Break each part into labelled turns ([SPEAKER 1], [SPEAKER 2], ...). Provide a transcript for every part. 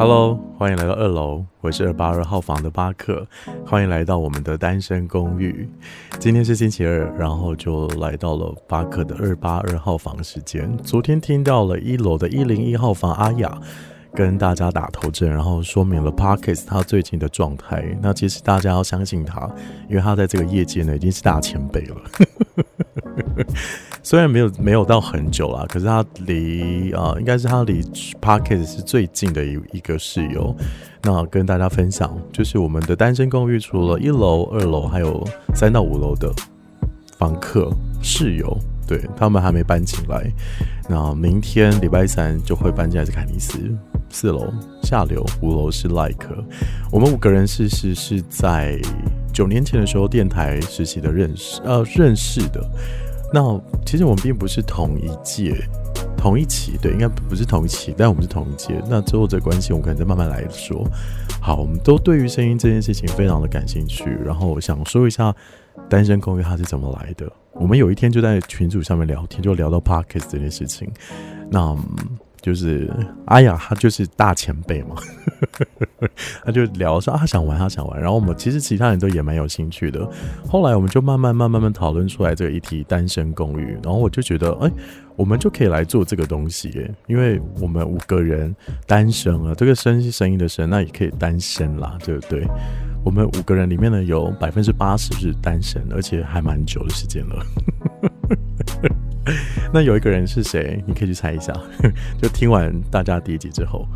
[SPEAKER 1] Hello，欢迎来到二楼，我是二八二号房的巴克，欢迎来到我们的单身公寓。今天是星期二，然后就来到了巴克的二八二号房时间。昨天听到了一楼的一零一号房阿雅跟大家打头阵，然后说明了 parkas 他最近的状态。那其实大家要相信他，因为他在这个业界呢已经是大前辈了。虽然没有没有到很久啦，可是他离啊、应该是他离 Parkes 是最近的一一个室友。那跟大家分享，就是我们的单身公寓，除了一楼、二楼，还有三到五楼的房客室友，对，他们还没搬进来。那明天礼拜三就会搬进来是凯尼斯，四楼下流，五楼是赖克。我们五个人其实是在九年前的时候电台实习的认识，呃，认识的。那其实我们并不是同一届、同一期，对，应该不是同一期，但我们是同一届。那之后这关系，我们可能再慢慢来说。好，我们都对于声音这件事情非常的感兴趣，然后想说一下单身公寓它是怎么来的。我们有一天就在群组上面聊天，就聊到 Podcast 这件事情。那。就是阿雅，他就是大前辈嘛，他就聊说啊，他想玩，他想玩。然后我们其实其他人都也蛮有兴趣的。后来我们就慢慢、慢、慢慢讨论出来这个议题——单身公寓。然后我就觉得，哎、我们就可以来做这个东西耶，因为我们五个人单身啊，这个“声”是声音的“声”，那也可以单身啦，对不对？我们五个人里面呢，有百分之八十是单身，而且还蛮久的时间了。那有一个人是谁？你可以去猜一下。就听完大家第一集之后，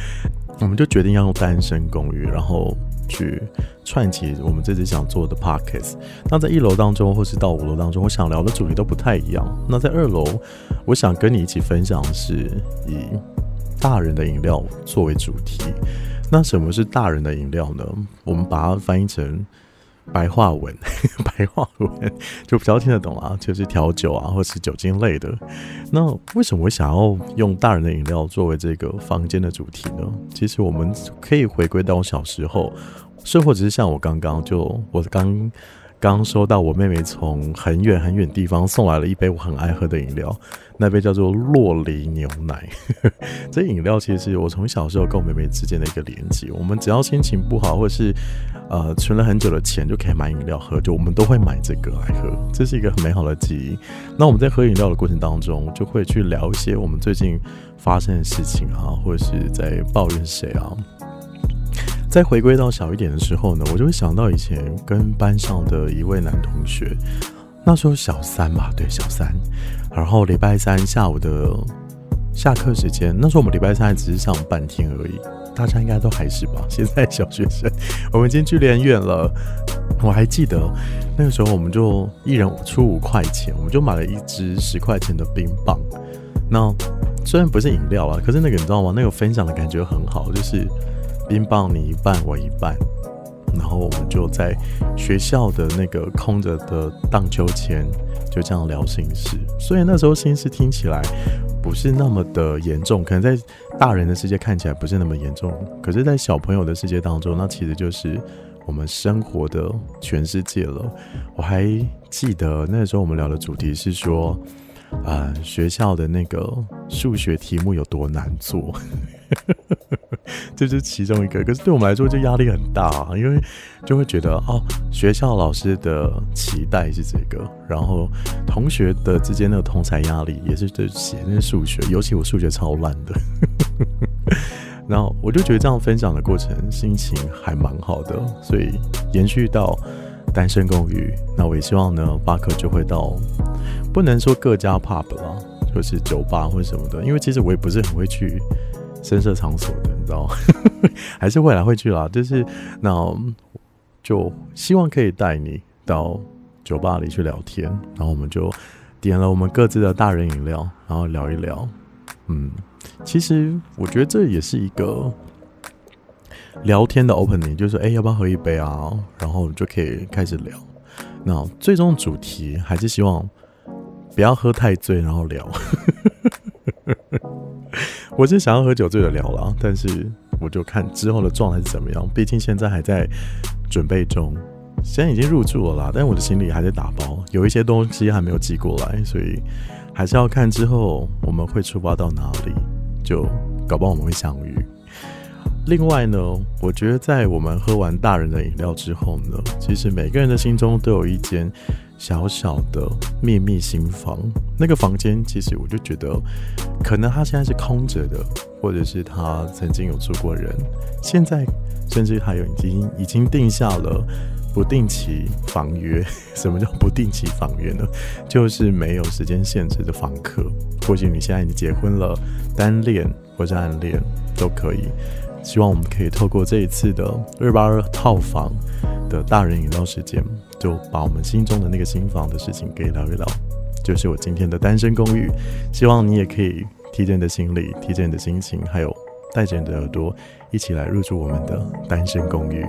[SPEAKER 1] 我们就决定要用单身公寓，然后去串起我们这次想做的 podcast。那在一楼当中，或是到五楼当中，我想聊的主题都不太一样。那在二楼，我想跟你一起分享的是以大人的饮料作为主题。那什么是大人的饮料呢？我们把它翻译成。白话文，白话文就比较听得懂啊，就是调酒啊，或是酒精类的。那为什么我想要用大人的饮料作为这个房间的主题呢？其实我们可以回归到我小时候，甚或者是像我刚刚就我刚。刚收到我妹妹从很远很远地方送来了一杯我很爱喝的饮料，那杯叫做洛梨牛奶。这饮料其实是我从小时候跟我妹妹之间的一个连接。我们只要心情不好，或者是呃存了很久的钱，就可以买饮料喝，就我们都会买这个来喝。这是一个很美好的记忆。那我们在喝饮料的过程当中，就会去聊一些我们最近发生的事情啊，或者是在抱怨谁啊。再回归到小一点的时候呢，我就会想到以前跟班上的一位男同学，那时候小三吧，对，小三。然后礼拜三下午的下课时间，那时候我们礼拜三还只是上半天而已，大家应该都还是吧。现在小学生，我们已经距离很远了。我还记得那个时候，我们就一人出五块钱，我们就买了一支十块钱的冰棒。那虽然不是饮料啊，可是那个你知道吗？那个分享的感觉很好，就是。冰棒你一半我一半，然后我们就在学校的那个空着的荡秋千，就这样聊心事。虽然那时候心事听起来不是那么的严重，可能在大人的世界看起来不是那么严重，可是，在小朋友的世界当中，那其实就是我们生活的全世界了。我还记得那时候我们聊的主题是说，啊、呃，学校的那个数学题目有多难做。这是其中一个，可是对我们来说就压力很大啊，因为就会觉得哦，学校老师的期待是这个，然后同学的之间的同才压力也是这写那数学，尤其我数学超烂的，然后我就觉得这样分享的过程心情还蛮好的，所以延续到单身公寓，那我也希望呢，巴克就会到不能说各家 pub 啦，就是酒吧或者什么的，因为其实我也不是很会去。深色场所的，知道吗？还是会来会去啦。就是那，就希望可以带你到酒吧里去聊天，然后我们就点了我们各自的大人饮料，然后聊一聊。嗯，其实我觉得这也是一个聊天的 opening，就是说，哎，要不要喝一杯啊？然后就可以开始聊。那最终主题还是希望不要喝太醉，然后聊。我是想要喝酒醉的聊了，但是我就看之后的状态是怎么样。毕竟现在还在准备中，现在已经入住了啦，但我的行李还在打包，有一些东西还没有寄过来，所以还是要看之后我们会出发到哪里，就搞不好我们会相遇。另外呢，我觉得在我们喝完大人的饮料之后呢，其实每个人的心中都有一间小小的秘密心房。那个房间，其实我就觉得，可能他现在是空着的，或者是他曾经有住过人，现在甚至还有已经已经定下了不定期房约。什么叫不定期房约呢？就是没有时间限制的房客。或许你现在已经结婚了，单恋或者暗恋都可以。希望我们可以透过这一次的二八二套房的大人饮料时间，就把我们心中的那个新房的事情给聊一聊。就是我今天的单身公寓，希望你也可以提着你的行李，提着你的心情，还有带着你的耳朵，一起来入住我们的单身公寓。